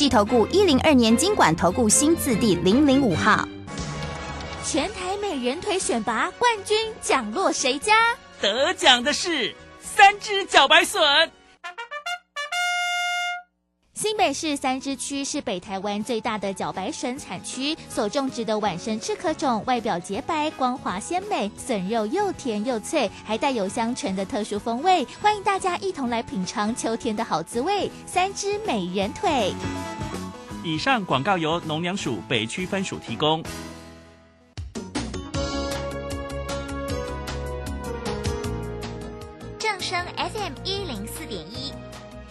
计投顾一零二年经管投顾新字第零零五号。全台美人腿选拔冠军奖落谁家？得奖的是三只脚白笋。新北市三支区是北台湾最大的茭白笋产区，所种植的晚生赤壳种外表洁白、光滑鲜美，笋肉又甜又脆，还带有香醇的特殊风味。欢迎大家一同来品尝秋天的好滋味——三只美人腿。以上广告由农粮署北区分署提供。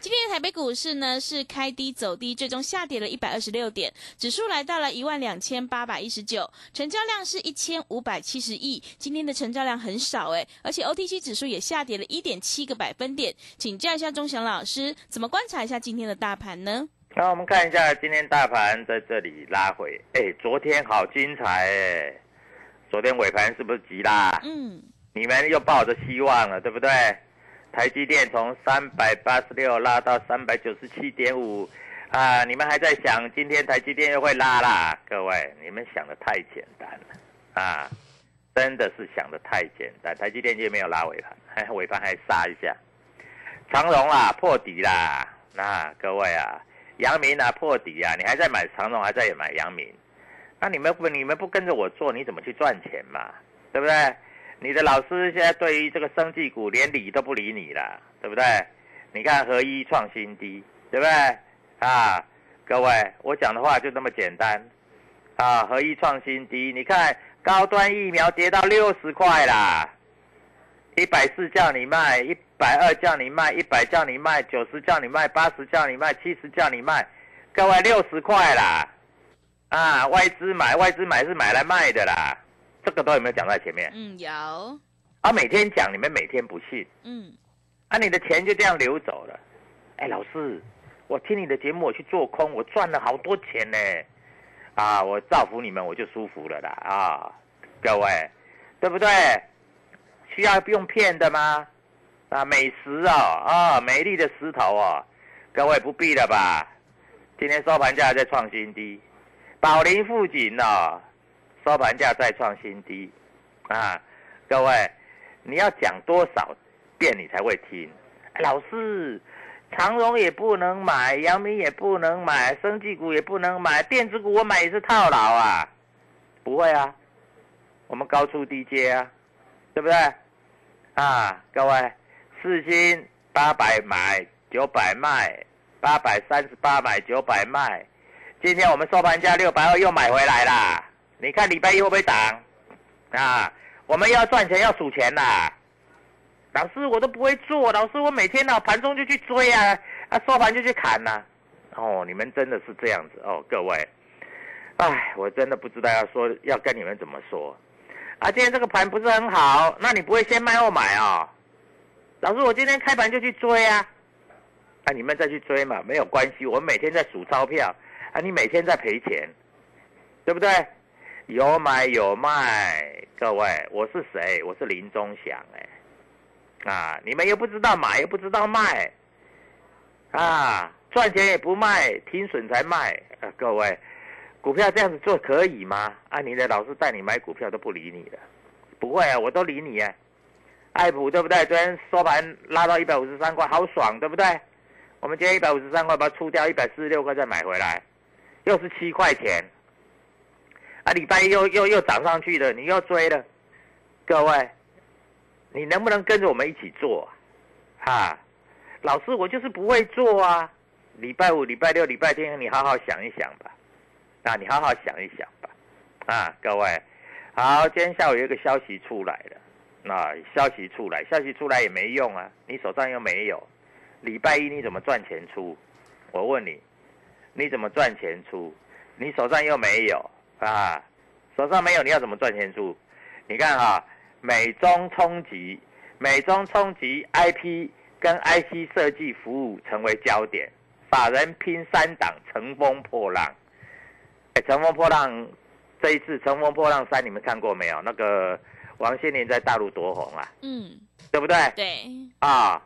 今天的台北股市呢是开低走低，最终下跌了一百二十六点，指数来到了一万两千八百一十九，成交量是一千五百七十亿。今天的成交量很少诶，而且 OTC 指数也下跌了一点七个百分点。请教一下钟祥老师，怎么观察一下今天的大盘呢？那我们看一下今天大盘在这里拉回，哎，昨天好精彩哎，昨天尾盘是不是急啦？嗯，你们又抱着希望了，对不对？台积电从三百八十六拉到三百九十七点五，啊，你们还在想今天台积电又会拉啦？各位，你们想的太简单了，啊，真的是想的太简单。台积电就没有拉尾盘，尾盘还杀一下。长荣啊破底啦，那各位啊，阳明啊破底啊，你还在买长荣，还在买阳明，那你们不你们不跟着我做，你怎么去赚钱嘛？对不对？你的老师现在对于这个生技股连理都不理你了，对不对？你看合一创新低，对不对？啊，各位，我讲的话就那么简单，啊，合一创新低，你看高端疫苗跌到六十块啦，一百四叫你卖，一百二叫你卖，一百叫你卖，九十叫你卖，八十叫你卖，七十叫你卖，各位六十块啦，啊，外资买，外资买是买来卖的啦。这个都有没有讲在前面？嗯，有。啊，每天讲，你们每天不信。嗯。啊，你的钱就这样流走了。哎，老师，我听你的节目，我去做空，我赚了好多钱呢。啊，我造福你们，我就舒服了啦。啊，各位，对不对？需要用骗的吗？啊，美食哦，啊，美丽的石头哦，各位不必了吧？今天收盘价在创新低，宝林富锦哦。收盘价再创新低，啊，各位，你要讲多少遍你才会听？老师，长荣也不能买，阳明也不能买，生技股也不能买，电子股我买也是套牢啊？不会啊，我们高出低阶啊，对不对？啊，各位，四星八百买，九百卖，八百三十八买，九百卖，今天我们收盘价六百二又买回来啦。你看礼拜一会不会涨？啊，我们要赚钱要数钱啦。老师，我都不会做，老师，我每天呢盘中就去追啊，啊收盘就去砍呐。哦，你们真的是这样子哦，各位。哎，我真的不知道要说要跟你们怎么说。啊，今天这个盘不是很好，那你不会先卖后买啊？老师，我今天开盘就去追啊。啊，你们再去追嘛，没有关系，我每天在数钞票。啊，你每天在赔钱，对不对？有买有卖，各位，我是谁？我是林中祥哎，啊，你们又不知道买，又不知道卖，啊，赚钱也不卖，停损才卖啊，各位，股票这样子做可以吗？啊，你的老师带你买股票都不理你的，不会啊，我都理你啊。爱普对不对？昨天收盘拉到一百五十三块，好爽，对不对？我们今天一百五十三块把它出掉，一百四十六块再买回来。又是七块钱，啊，礼拜一又又又涨上去了，你又追了，各位，你能不能跟着我们一起做？哈，老师，我就是不会做啊。礼拜五、礼拜六、礼拜天，你好好想一想吧，啊，你好好想一想吧，啊，各位，好，今天下午有一个消息出来了，那消息出来，消息出来也没用啊，你手上又没有，礼拜一你怎么赚钱出？我问你。你怎么赚钱出？你手上又没有啊？手上没有，你要怎么赚钱出？你看哈，美中冲击，美中冲击，IP 跟 IC 设计服务成为焦点，法人拼三档，乘风破浪。哎，乘风破浪，这一次乘风破浪三，你们看过没有？那个王心凌在大陆多红啊？嗯，对不对？对。啊，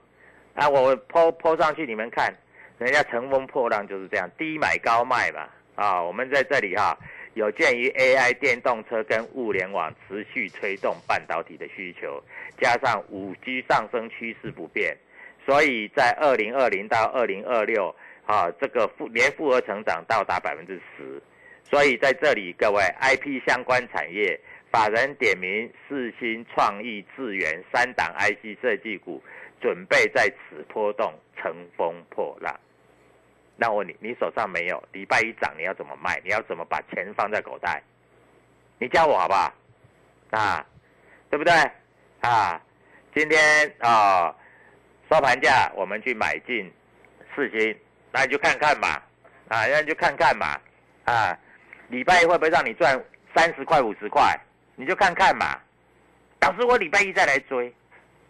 啊，我抛抛上去，你们看。人家乘风破浪就是这样，低买高卖嘛。啊，我们在这里哈，有鉴于 AI 电动车跟物联网持续推动半导体的需求，加上五 G 上升趋势不变，所以在二零二零到二零二六啊，这个复年复合成长到达百分之十。所以在这里，各位 IP 相关产业法人点名四新、创意、智源三档 IC 设计股。准备在此波动，乘风破浪。那我问你，你手上没有？礼拜一涨，你要怎么卖？你要怎么把钱放在口袋？你教我好不好？啊，对不对？啊，今天啊，收盘价我们去买进四星，那你就看看嘛，啊，那你就看看嘛，啊，礼拜一会不会让你赚三十块、五十块？你就看看嘛。老师，我礼拜一再来追。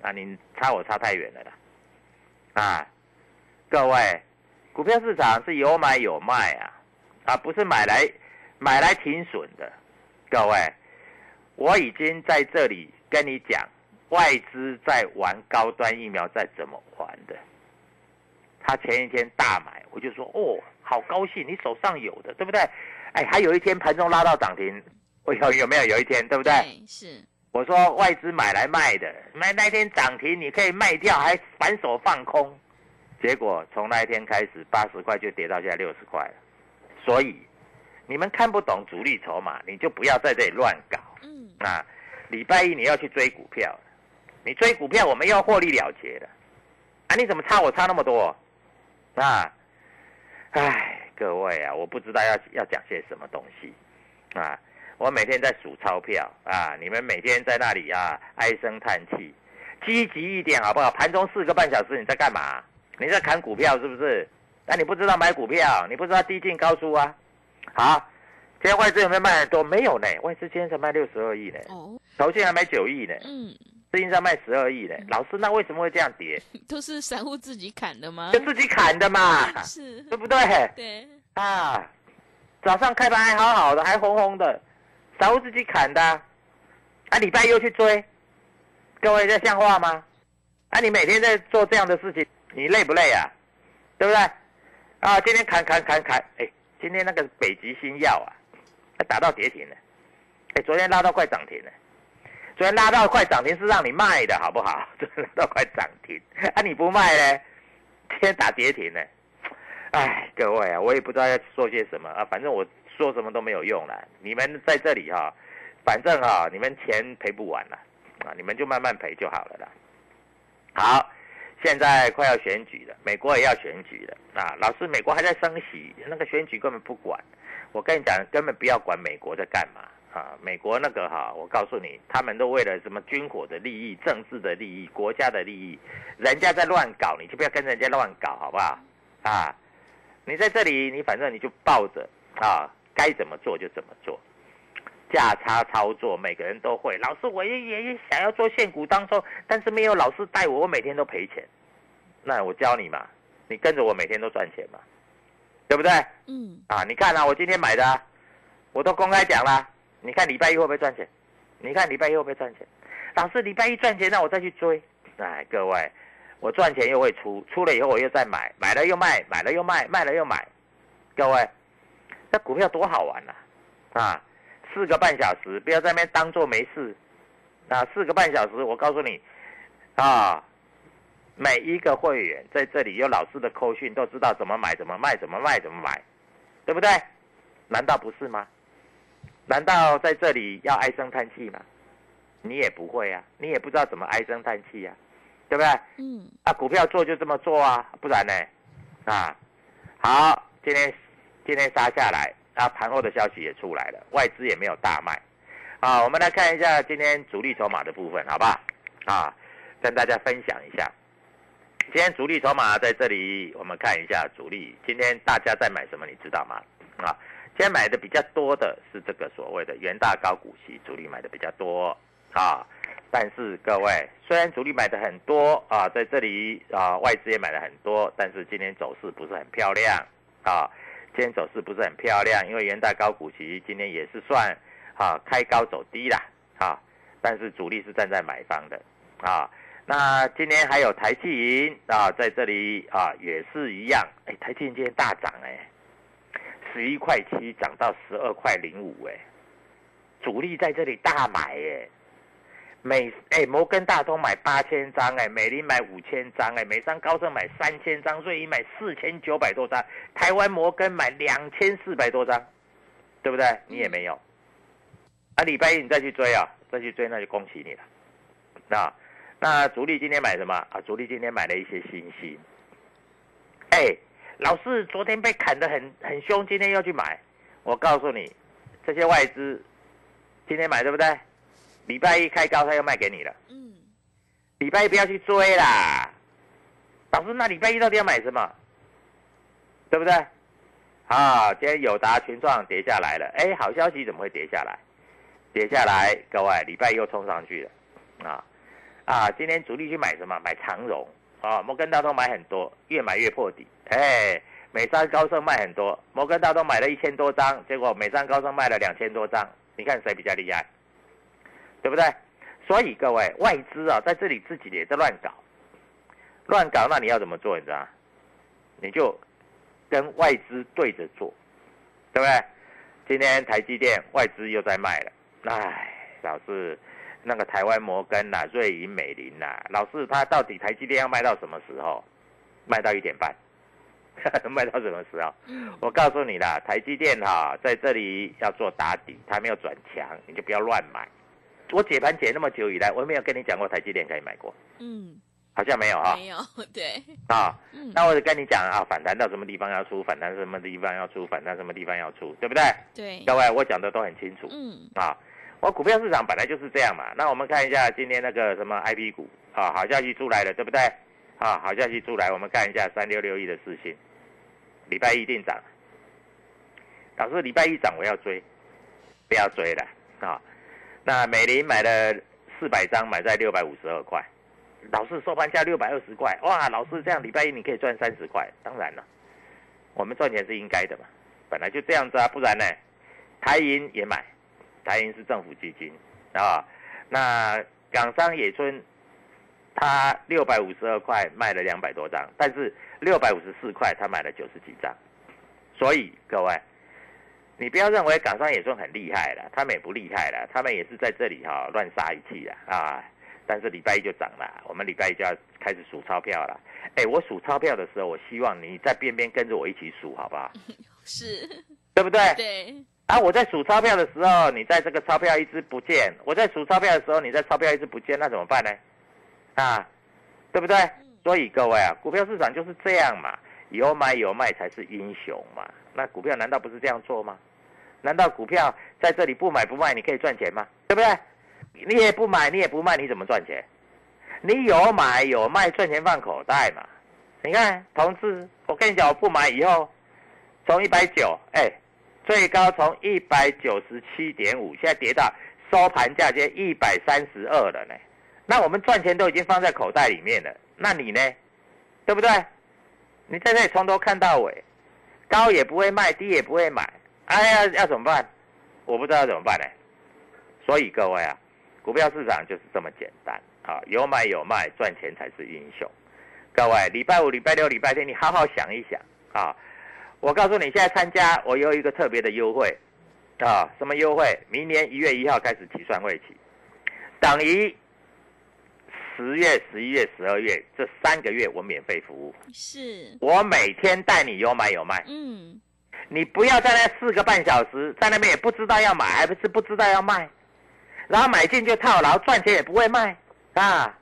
啊，你差我差太远了啦！啊，各位，股票市场是有买有卖啊，啊，不是买来买来停损的。各位，我已经在这里跟你讲，外资在玩高端疫苗，在怎么玩的。他前一天大买，我就说哦，好高兴，你手上有的，对不对？哎，还有一天盘中拉到涨停，我有有没有有一天，对不对？是。我说外资买来卖的，买那天涨停你可以卖掉，还反手放空，结果从那一天开始八十块就跌到现在六十块了。所以你们看不懂主力筹码，你就不要在这里乱搞。嗯，啊，礼拜一你要去追股票，你追股票我们要获利了结的，啊，你怎么差我差那么多？啊，唉，各位啊，我不知道要要讲些什么东西，啊。我每天在数钞票啊！你们每天在那里啊唉声叹气，积极一点好不好？盘中四个半小时你在干嘛？你在砍股票是不是？那你不知道买股票，你不知道低进高出啊？好，今天外资有没有卖很多？没有呢，外资今天才卖六十二亿呢。哦，头先还买九亿呢。嗯，资金上卖十二亿呢。老师，那为什么会这样跌？都是散户自己砍的吗？就自己砍的嘛。是，对不对？对。啊，早上开盘还好好的，还红红的。散户自己砍的，啊，礼拜又去追，各位这像话吗？啊，你每天在做这样的事情，你累不累啊？对不对？啊，今天砍砍砍砍，哎，今天那个北极星药啊，打到跌停了，哎，昨天拉到快涨停了，昨天拉到快涨停是让你卖的好不好？昨天拉到快涨停，啊，你不卖呢？今天打跌停呢？哎，各位啊，我也不知道要说些什么啊，反正我。说什么都没有用了，你们在这里哈，反正哈，你们钱赔不完了，啊，你们就慢慢赔就好了啦。好，现在快要选举了，美国也要选举了啊。老师，美国还在升息，那个选举根本不管。我跟你讲，根本不要管美国在干嘛啊，美国那个哈，我告诉你，他们都为了什么军火的利益、政治的利益、国家的利益，人家在乱搞，你就不要跟人家乱搞，好不好？啊，你在这里，你反正你就抱着啊，该怎么做就怎么做，价差操作每个人都会。老师，我也也想要做现股当中，但是没有老师带我，我每天都赔钱。那我教你嘛，你跟着我每天都赚钱嘛，对不对？嗯。啊，你看啊，我今天买的，我都公开讲了。你看礼拜一会不会赚钱？你看礼拜一会不会赚钱？老师，礼拜一赚钱，那我再去追。哎，各位，我赚钱又会出，出了以后我又再买，买了又卖，买了又卖，卖了又买。各位，那股票多好玩呐！啊，四个半小时，不要在那边当做没事。啊，四个半小时，我告诉你，啊，每一个会员在这里有老师的扣讯，都知道怎么买，怎么卖，怎么卖，怎么买，对不对？难道不是吗？难道在这里要唉声叹气吗？你也不会啊，你也不知道怎么唉声叹气啊，对不对？嗯。啊，股票做就这么做啊，不然呢？啊，好，今天今天杀下来，啊，盘后的消息也出来了，外资也没有大卖。好，我们来看一下今天主力筹码的部分，好不好？啊，跟大家分享一下，今天主力筹码在这里，我们看一下主力今天大家在买什么，你知道吗？啊。今天买的比较多的是这个所谓的元大高股息，主力买的比较多啊。但是各位，虽然主力买的很多啊，在这里啊，外资也买了很多，但是今天走势不是很漂亮啊。今天走势不是很漂亮，因为元大高股息今天也是算啊开高走低啦啊。但是主力是站在买方的啊。那今天还有台积银啊，在这里啊也是一样，哎，台积银今天大涨哎。十一块七涨到十二块零五，哎，主力在这里大买，哎，美哎摩根大通买八千张，哎，美林买五千张，哎，美商高盛买三千张，瑞银买四千九百多张，台湾摩根买两千四百多张，对不对？你也没有，啊，礼拜一你再去追啊，再去追那就恭喜你了，那那主力今天买什么啊？主力今天买了一些新兴，哎。老是昨天被砍得很很凶，今天要去买。我告诉你，这些外资今天买对不对？礼拜一开高，他又卖给你了。嗯。礼拜一不要去追啦。老师，那礼拜一到底要买什么？对不对？啊，今天友达群创跌下来了。哎，好消息怎么会跌下来？跌下来，各位，礼拜又冲上去了。啊啊，今天主力去买什么？买长荣。啊，摩根大通买很多，越买越破底。哎，美商高盛卖很多，摩根大通买了一千多张，结果美商高盛卖了两千多张。你看谁比较厉害？对不对？所以各位外资啊，在这里自己也在乱搞，乱搞，那你要怎么做？你知道？你就跟外资对着做，对不对？今天台积电外资又在卖了，哎，老是。那个台湾摩根呐，瑞银、美林呐，老是他到底台积电要卖到什么时候？卖到一点半，卖到什么时候？我告诉你啦，台积电哈在这里要做打底，它没有转强，你就不要乱买。我解盘解那么久以来，我没有跟你讲过台积电可以买过。嗯，好像没有哈。没有，对。啊，那我就跟你讲啊，反弹到什么地方要出，反弹什么地方要出，反弹什么地方要出，对不对？对。各位，我讲的都很清楚。嗯。啊。我股票市场本来就是这样嘛，那我们看一下今天那个什么 I P 股啊，好消息出来了，对不对？啊，好消息出来，我们看一下三六六一的事情，礼拜一定涨。老师，礼拜一涨我要追，不要追了啊。那美林买了四百张，买在六百五十二块，老师收盘价六百二十块，哇，老师这样礼拜一你可以赚三十块，当然了，我们赚钱是应该的嘛，本来就这样子啊，不然呢，台银也买。台银是政府基金啊，那港商野村，他六百五十二块卖了两百多张，但是六百五十四块他买了九十几张，所以各位，你不要认为港商也算很厉害了，他们也不厉害了，他们也是在这里哈乱杀一气啊啊，但是礼拜一就涨了，我们礼拜一就要开始数钞票了，哎，我数钞票的时候，我希望你在边边跟着我一起数，好不好？是，对不对？对。啊！我在数钞票的时候，你在这个钞票一直不见；我在数钞票的时候，你在钞票一直不见，那怎么办呢？啊，对不对？所以各位啊，股票市场就是这样嘛，有买有卖才是英雄嘛。那股票难道不是这样做吗？难道股票在这里不买不卖，你可以赚钱吗？对不对？你也不买，你也不卖，你怎么赚钱？你有买有卖，赚钱放口袋嘛。你看，同志，我跟你讲，我不买以后，从一百九，哎，最高从一百九十七点五，现在跌到收盘价接一百三十二了呢。那我们赚钱都已经放在口袋里面了，那你呢？对不对？你在这里从头看到尾，高也不会卖，低也不会买，哎呀，要怎么办？我不知道怎么办呢。所以各位啊，股票市场就是这么简单啊，有买有卖，赚钱才是英雄。各位，礼拜五、礼拜六、礼拜天，你好好想一想啊。我告诉你，现在参加我有一个特别的优惠啊，什么优惠？明年一月一号开始起算会期，等于。十月、十一月、十二月这三个月我免费服务，是我每天带你有买有卖。嗯，你不要在那四个半小时在那边也不知道要买还不是不知道要卖，然后买进就套牢，赚钱也不会卖啊。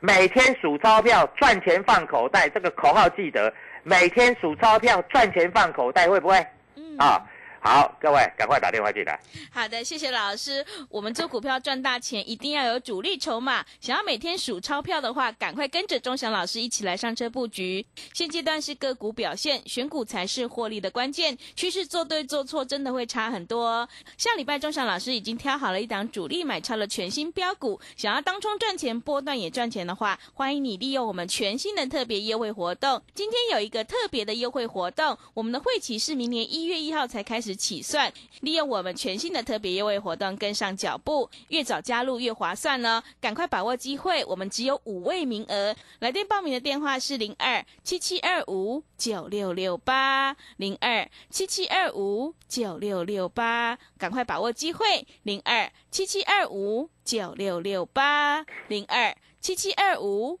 每天数钞票赚钱放口袋，这个口号记得，每天数钞票赚钱放口袋会不会？嗯啊。好，各位赶快打电话进来。好的，谢谢老师。我们做股票赚大钱，一定要有主力筹码。想要每天数钞票的话，赶快跟着钟祥老师一起来上车布局。现阶段是个股表现，选股才是获利的关键。趋势做对做错，真的会差很多。下礼拜钟祥老师已经挑好了一档主力买超了全新标股，想要当冲赚钱，波段也赚钱的话，欢迎你利用我们全新的特别优惠活动。今天有一个特别的优惠活动，我们的会期是明年一月一号才开始。起算，利用我们全新的特别优惠活动跟上脚步，越早加入越划算呢！赶快把握机会，我们只有五位名额。来电报名的电话是零二七七二五九六六八零二七七二五九六六八，赶快把握机会，零二七七二五九六六八零二七七二五。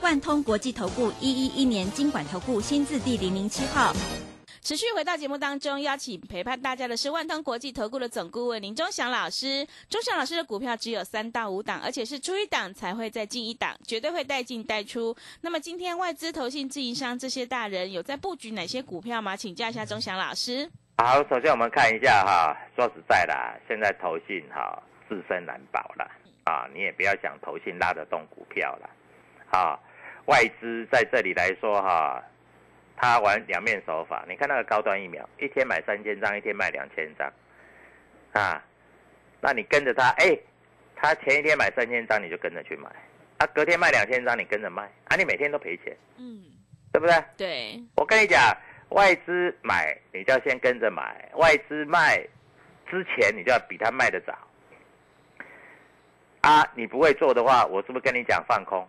万通国际投顾一一一年经管投顾新字第零零七号，持续回到节目当中，邀请陪伴大家的是万通国际投顾的总顾问林忠祥老师。忠祥老师的股票只有三到五档，而且是出一档才会再进一档，绝对会带进带出。那么今天外资、投信、自营商这些大人有在布局哪些股票吗？请教一下忠祥老师。好，首先我们看一下哈，说实在的，现在投信哈自身难保了啊，你也不要想投信拉得动股票了啊。外资在这里来说哈，他玩两面手法。你看那个高端疫苗，一天买三千张，一天卖两千张，啊，那你跟着他，哎，他前一天买三千张，你就跟着去买，啊，隔天卖两千张，你跟着卖，啊，你每天都赔钱，嗯，对不对？对。我跟你讲，外资买，你就要先跟着买；外资卖之前，你就要比他卖的早。啊，你不会做的话，我是不是跟你讲放空？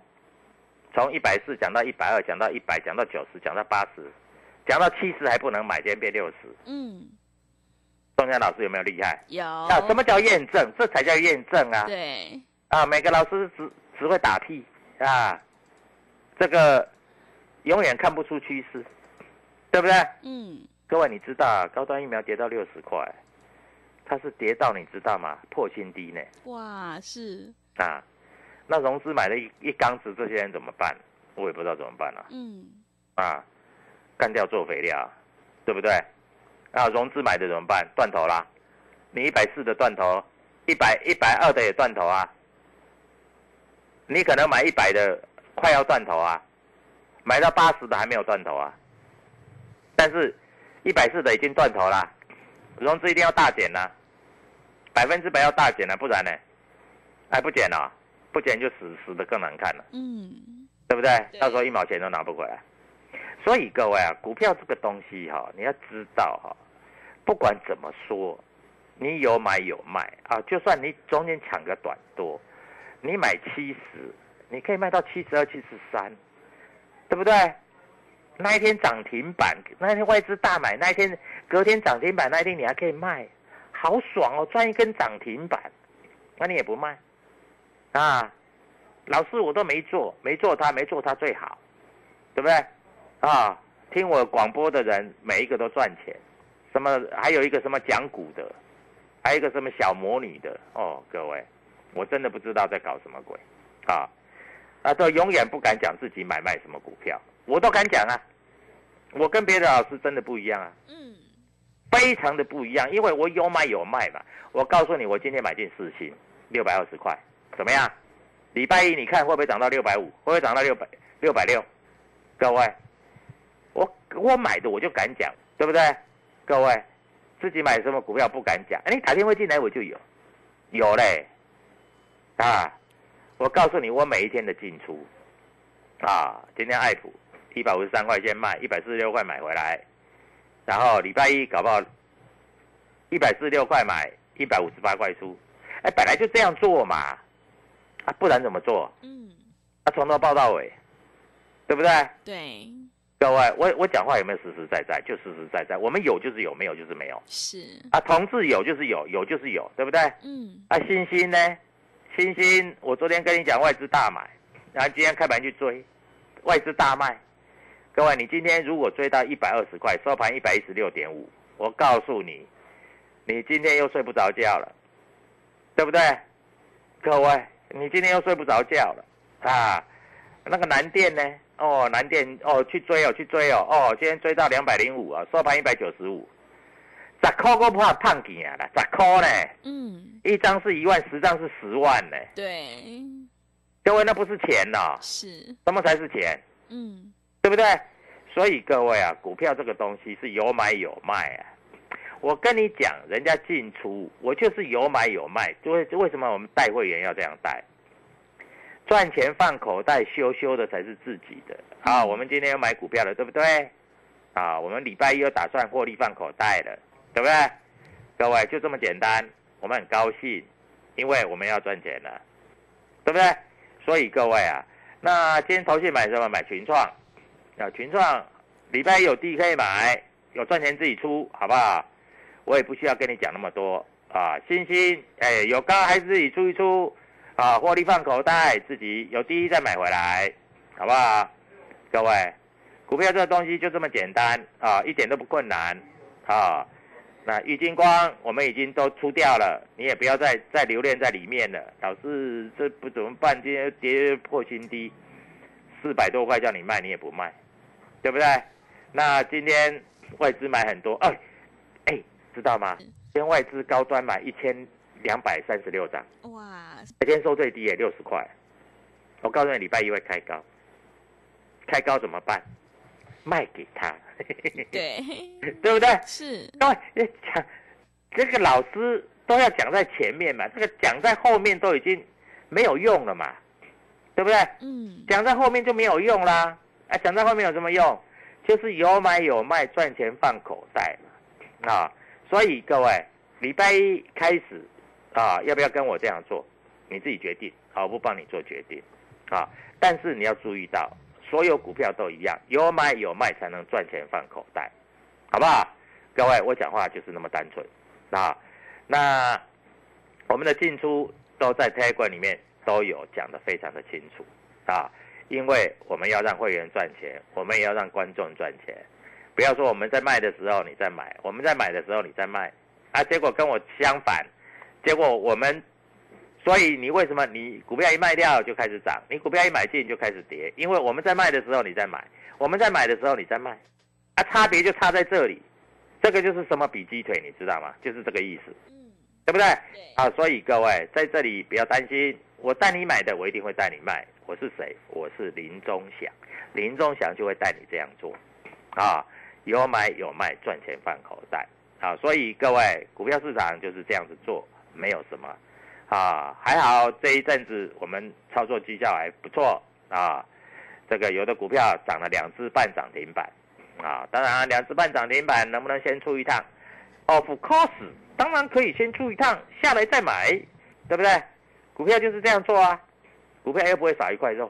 从一百四讲到一百二，讲到一百，讲到九十，讲到八十，讲到七十还不能买，今天变六十。嗯，中江老师有没有厉害？有。啊，什么叫验证？这才叫验证啊！对。啊，每个老师只只会打屁啊，这个永远看不出趋势，对不对？嗯。各位，你知道高端疫苗跌到六十块，它是跌到你知道吗？破新低呢。哇，是。啊。那融资买了一一缸子，这些人怎么办？我也不知道怎么办了。嗯，啊，干掉做肥料，对不对？啊，融资买的怎么办？断头啦！你一百四的断头，一百一百二的也断头啊！你可能买一百的快要断头啊，买到八十的还没有断头啊。但是，一百四的已经断头了，融资一定要大减呐，百分之百要大减了，不然呢？还不减了？不减就死死的更难看了。嗯，对不对？到时候一毛钱都拿不回来。所以各位啊，股票这个东西哈，你要知道哈，不管怎么说，你有买有卖啊，就算你中间抢个短多，你买七十，你可以卖到七十二、七十三，对不对？那一天涨停板，那一天外资大买，那一天隔天涨停板，那一天你还可以卖，好爽哦，赚一根涨停板，那你也不卖啊？老师我都没做，没做他，没做他最好，对不对？啊，听我广播的人每一个都赚钱，什么还有一个什么讲股的，还有一个什么小魔女的哦，各位，我真的不知道在搞什么鬼，啊，啊都永远不敢讲自己买卖什么股票，我都敢讲啊，我跟别的老师真的不一样啊，嗯，非常的不一样，因为我有买有卖嘛，我告诉你，我今天买进四星六百二十块，怎么样？礼拜一你看会不会涨到六百五？会不会涨到六百六百六？各位。我我买的我就敢讲，对不对？各位，自己买什么股票不敢讲？哎，你打电话进来我就有，有嘞，啊！我告诉你，我每一天的进出，啊，今天爱普一百五十三块钱卖，一百四十六块买回来，然后礼拜一搞不好一百四十六块买，一百五十八块出，哎，本来就这样做嘛，啊，不然怎么做？嗯，啊，从头报到尾，对不对？对。各位，我我讲话有没有实实在在？就实实在在。我们有就是有，没有就是没有。是啊，同志有就是有，有就是有，对不对？嗯。啊，星星呢？星星，我昨天跟你讲外资大买，然后今天开盘去追，外资大卖。各位，你今天如果追到一百二十块，收盘一百一十六点五，我告诉你，你今天又睡不着觉了，对不对？各位，你今天又睡不着觉了啊？那个南电呢？哦，南电哦，去追哦，去追哦，哦，今天追到两百零五啊，收盘一百九十五，十块都怕胖钱啦，十块呢？嗯，一张是一万，十张是十万呢。对，各位那不是钱呐，是，什么才是钱？嗯，对不对？所以各位啊，股票这个东西是有买有卖啊。我跟你讲，人家进出，我就是有买有卖，就为为什么我们带会员要这样带？赚钱放口袋，羞羞的才是自己的。好，我们今天要买股票了，对不对？啊，我们礼拜一又打算获利放口袋了，对不对？各位就这么简单，我们很高兴，因为我们要赚钱了，对不对？所以各位啊，那今天投信买什么？买群创，啊，群创礼拜一有地可以买，有赚钱自己出，好不好？我也不需要跟你讲那么多啊。星星，哎，有高还是自己出一出。啊，获利放口袋，自己有低再买回来，好不好？各位，股票这个东西就这么简单啊，一点都不困难啊。那玉金光我们已经都出掉了，你也不要再再留恋在里面了。老师，这不怎么办？今天跌破新低，四百多块叫你卖，你也不卖，对不对？那今天外资买很多，哎哎，知道吗？今天外资高端买一千。两百三十六张，哇！每天收最低也六十块。我告诉你，礼拜一会开高，开高怎么办？卖给他。对，对不对？是。对，讲这个老师都要讲在前面嘛，这个讲在后面都已经没有用了嘛，对不对？嗯。讲在后面就没有用啦。哎，讲在后面有什么用？就是有买有卖，赚钱放口袋嘛。啊，所以各位，礼拜一开始。啊，要不要跟我这样做？你自己决定，好，我不帮你做决定，啊，但是你要注意到，所有股票都一样，有买有卖才能赚钱放口袋，好不好？各位，我讲话就是那么单纯，啊，那我们的进出都在 t a g 里面都有讲的非常的清楚，啊，因为我们要让会员赚钱，我们也要让观众赚钱，不要说我们在卖的时候你在买，我们在买的时候你在卖，啊，结果跟我相反。结果我们，所以你为什么你股票一卖掉就开始涨，你股票一买进就开始跌？因为我们在卖的时候你在买，我们在买的时候你在卖，啊，差别就差在这里，这个就是什么比鸡腿，你知道吗？就是这个意思，嗯，对不对？对，啊，所以各位在这里不要担心，我带你买的，我一定会带你卖。我是谁？我是林中祥，林中祥就会带你这样做，啊，有买有卖，赚钱放口袋，啊，所以各位股票市场就是这样子做。没有什么，啊，还好这一阵子我们操作绩效还不错啊，这个有的股票涨了两只半涨停板，啊，当然两只半涨停板能不能先出一趟？Of course，当然可以先出一趟，下来再买，对不对？股票就是这样做啊，股票又不会少一块肉，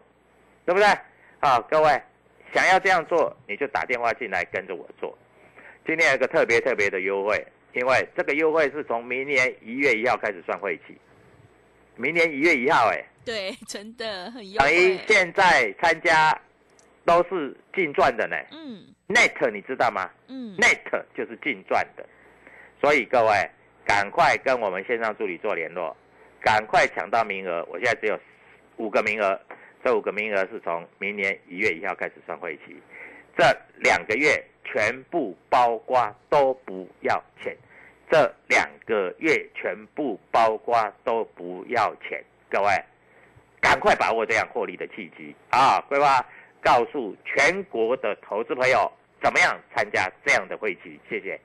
对不对？好，各位想要这样做，你就打电话进来跟着我做。今天有个特别特别的优惠，因为这个优惠是从明年一月一号开始算会期，明年一月一号，哎。对，真的很等于现在参加都是净赚的呢。嗯，net 你知道吗？嗯，net 就是净赚的，所以各位赶快跟我们线上助理做联络，赶快抢到名额。我现在只有五个名额，这五个名额是从明年一月一号开始算会期，这两个月全部包括都不要钱，这两个月全部包括都不要钱，各位。赶快把握这样获利的契机啊！规划告诉全国的投资朋友，怎么样参加这样的会期？谢谢。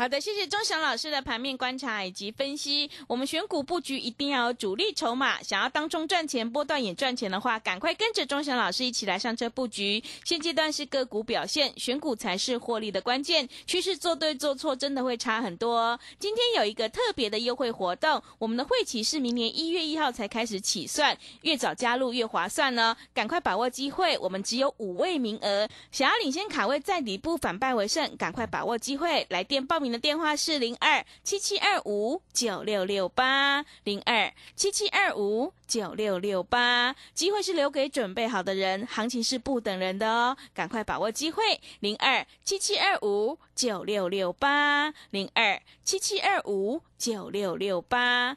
好的，谢谢钟祥老师的盘面观察以及分析。我们选股布局一定要有主力筹码，想要当中赚钱、波段也赚钱的话，赶快跟着钟祥老师一起来上车布局。现阶段是个股表现，选股才是获利的关键。趋势做对做错，真的会差很多。今天有一个特别的优惠活动，我们的会期是明年一月一号才开始起算，越早加入越划算呢。赶快把握机会，我们只有五位名额，想要领先卡位在底部反败为胜，赶快把握机会，来电报名。的电话是零二七七二五九六六八零二七七二五九六六八，机会是留给准备好的人，行情是不等人的哦，赶快把握机会，零二七七二五九六六八零二七七二五九六六八。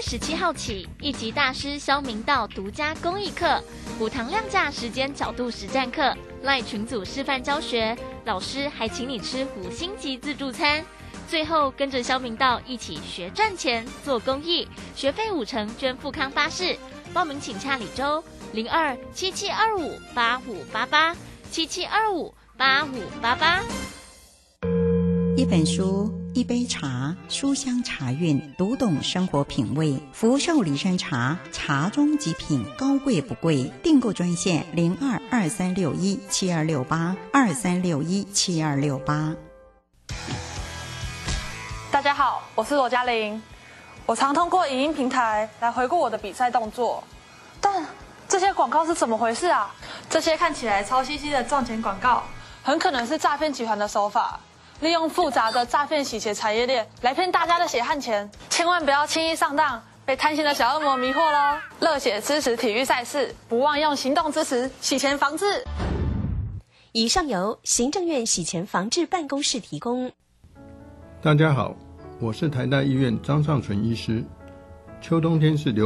十七号起，一级大师肖明道独家公益课，五堂量价时间角度实战课，赖群组示范教学，老师还请你吃五星级自助餐。最后跟着肖明道一起学赚钱、做公益，学费五成捐富康巴士。报名请洽李周零二七七二五八五八八七七二五八五八八。一本书，一杯茶，书香茶韵，读懂生活品味。福寿礼山茶，茶中极品，高贵不贵。订购专线零二二三六一七二六八二三六一七二六八。大家好，我是罗嘉玲。我常通过影音平台来回顾我的比赛动作，但这些广告是怎么回事啊？这些看起来超兮兮的赚钱广告，很可能是诈骗集团的手法，利用复杂的诈骗洗钱产业链来骗大家的血汗钱。千万不要轻易上当，被贪心的小恶魔迷惑喽！热血支持体育赛事，不忘用行动支持洗钱防治。以上由行政院洗钱防治办公室提供。大家好，我是台大医院张尚存医师。秋冬天是流